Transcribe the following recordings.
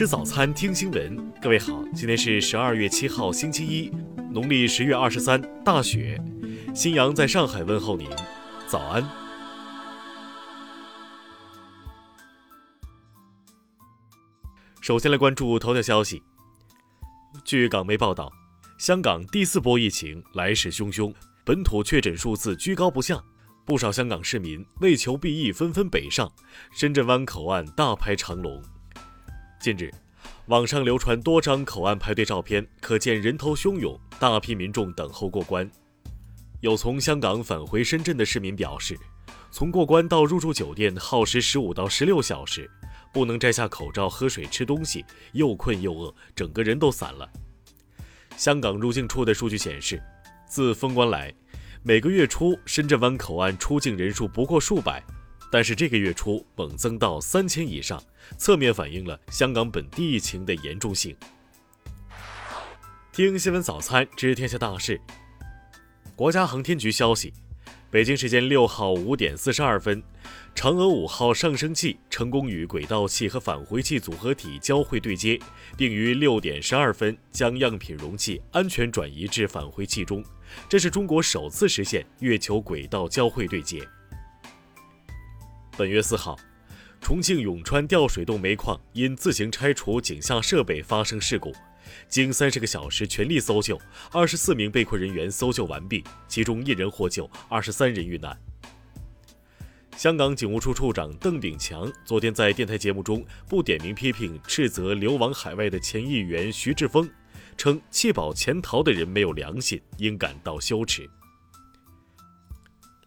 吃早餐，听新闻。各位好，今天是十二月七号，星期一，农历十月二十三，大雪。新阳在上海问候您，早安。首先来关注头条消息。据港媒报道，香港第四波疫情来势汹汹，本土确诊数字居高不下，不少香港市民为求避疫，纷纷北上，深圳湾口岸大排长龙。近日，网上流传多张口岸排队照片，可见人头汹涌，大批民众等候过关。有从香港返回深圳的市民表示，从过关到入住酒店耗时十五到十六小时，不能摘下口罩喝水吃东西，又困又饿，整个人都散了。香港入境处的数据显示，自封关来，每个月初深圳湾口岸出境人数不过数百。但是这个月初猛增到三千以上，侧面反映了香港本地疫情的严重性。听新闻早餐知天下大事。国家航天局消息，北京时间六号五点四十二分，嫦娥五号上升器成功与轨道器和返回器组合体交会对接，并于六点十二分将样品容器安全转移至返回器中，这是中国首次实现月球轨道交会对接。本月四号，重庆永川吊水洞煤矿因自行拆除井下设备发生事故，经三十个小时全力搜救，二十四名被困人员搜救完毕，其中一人获救，二十三人遇难。香港警务处处长邓炳强昨天在电台节目中不点名批评斥责流亡海外的前议员徐志峰，称弃保潜逃的人没有良心，应感到羞耻。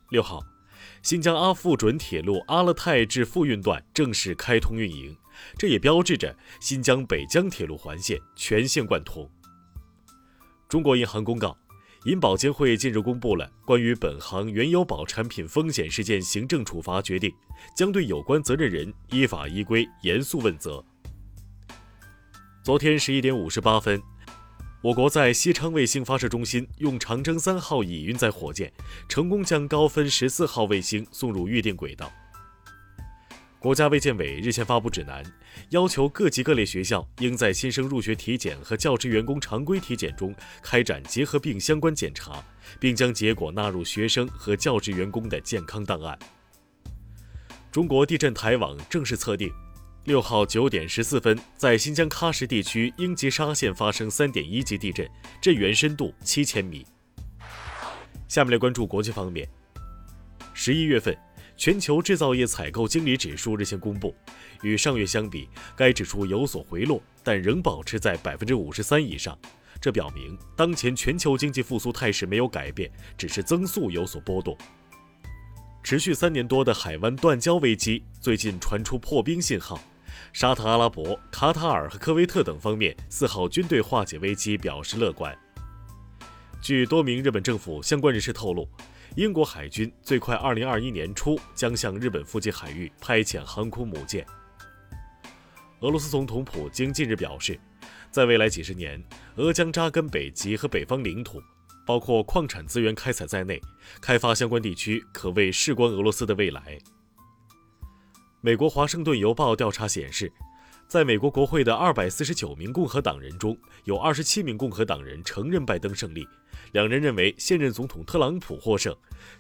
六号。新疆阿富准铁路阿勒泰至富蕴段正式开通运营，这也标志着新疆北疆铁路环线全线贯通。中国银行公告，银保监会近日公布了关于本行原油宝产品风险事件行政处罚决定，将对有关责任人依法依规严肃问责。昨天十一点五十八分。我国在西昌卫星发射中心用长征三号乙运载火箭，成功将高分十四号卫星送入预定轨道。国家卫健委日前发布指南，要求各级各类学校应在新生入学体检和教职员工常规体检中开展结核病相关检查，并将结果纳入学生和教职员工的健康档案。中国地震台网正式测定。六号九点十四分，在新疆喀什地区英吉沙县发生三点一级地震，震源深度七千米。下面来关注国际方面。十一月份，全球制造业采购经理指数日前公布，与上月相比，该指数有所回落，但仍保持在百分之五十三以上。这表明，当前全球经济复苏态势没有改变，只是增速有所波动。持续三年多的海湾断交危机，最近传出破冰信号。沙特阿拉伯、卡塔尔和科威特等方面四号均对化解危机表示乐观。据多名日本政府相关人士透露，英国海军最快二零二一年初将向日本附近海域派遣航空母舰。俄罗斯总统普京近日表示，在未来几十年，俄将扎根北极和北方领土，包括矿产资源开采在内，开发相关地区可谓事关俄罗斯的未来。美国《华盛顿邮报》调查显示，在美国国会的二百四十九名共和党人中，有二十七名共和党人承认拜登胜利，两人认为现任总统特朗普获胜，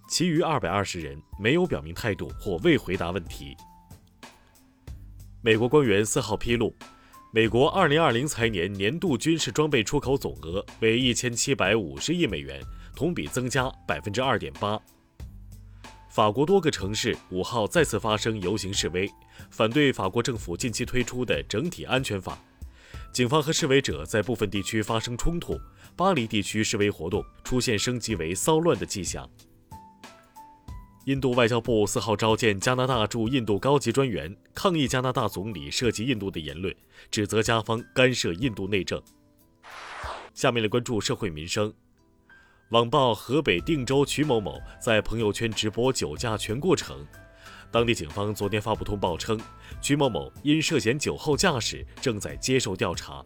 其余二百二十人没有表明态度或未回答问题。美国官员四号披露，美国二零二零财年年度军事装备出口总额为一千七百五十亿美元，同比增加百分之二点八。法国多个城市五号再次发生游行示威，反对法国政府近期推出的整体安全法。警方和示威者在部分地区发生冲突，巴黎地区示威活动出现升级为骚乱的迹象。印度外交部四号召见加拿大驻印度高级专员，抗议加拿大总理涉及印度的言论，指责加方干涉印度内政。下面来关注社会民生。网曝河北定州曲某某在朋友圈直播酒驾全过程，当地警方昨天发布通报称，曲某某因涉嫌酒后驾驶正在接受调查。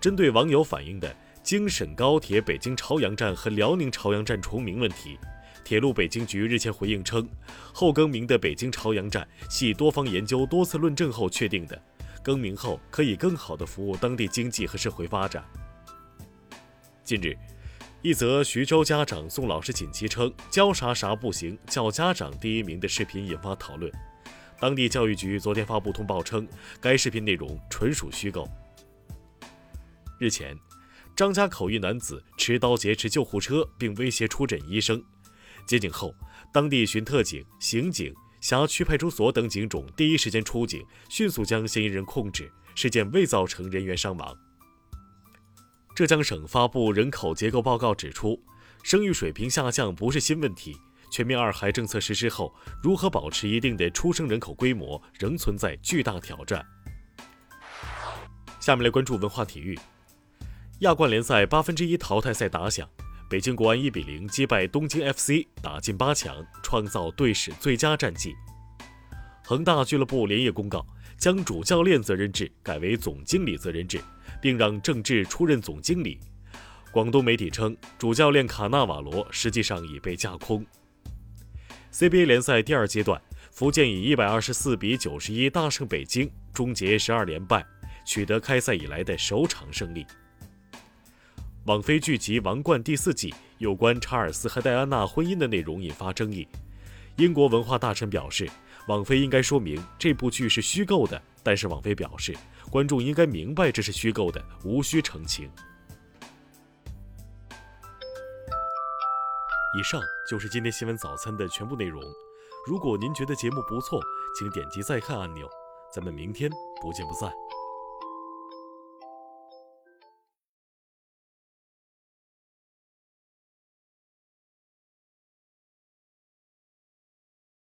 针对网友反映的京沈高铁北京朝阳站和辽宁朝阳站重名问题，铁路北京局日前回应称，后更名的北京朝阳站系多方研究多次论证后确定的，更名后可以更好地服务当地经济和社会发展。近日，一则徐州家长送老师锦旗称“教啥啥不行，叫家长第一名”的视频引发讨论。当地教育局昨天发布通报称，该视频内容纯属虚构。日前，张家口一男子持刀劫持救护车，并威胁出诊医生。接警后，当地巡特警、刑警、辖区派出所等警种第一时间出警，迅速将嫌疑人控制，事件未造成人员伤亡。浙江省发布人口结构报告指出，生育水平下降不是新问题。全面二孩政策实施后，如何保持一定的出生人口规模，仍存在巨大挑战。下面来关注文化体育。亚冠联赛八分之一淘汰赛打响，北京国安一比零击败东京 FC，打进八强，创造队史最佳战绩。恒大俱乐部连夜公告，将主教练责任制改为总经理责任制，并让郑智出任总经理。广东媒体称，主教练卡纳瓦罗实际上已被架空。CBA 联赛第二阶段，福建以一百二十四比九十一大胜北京，终结十二连败，取得开赛以来的首场胜利。网飞剧集《王冠》第四季有关查尔斯和戴安娜婚姻的内容引发争议。英国文化大臣表示，网飞应该说明这部剧是虚构的，但是网飞表示，观众应该明白这是虚构的，无需澄清。以上就是今天新闻早餐的全部内容。如果您觉得节目不错，请点击再看按钮。咱们明天不见不散。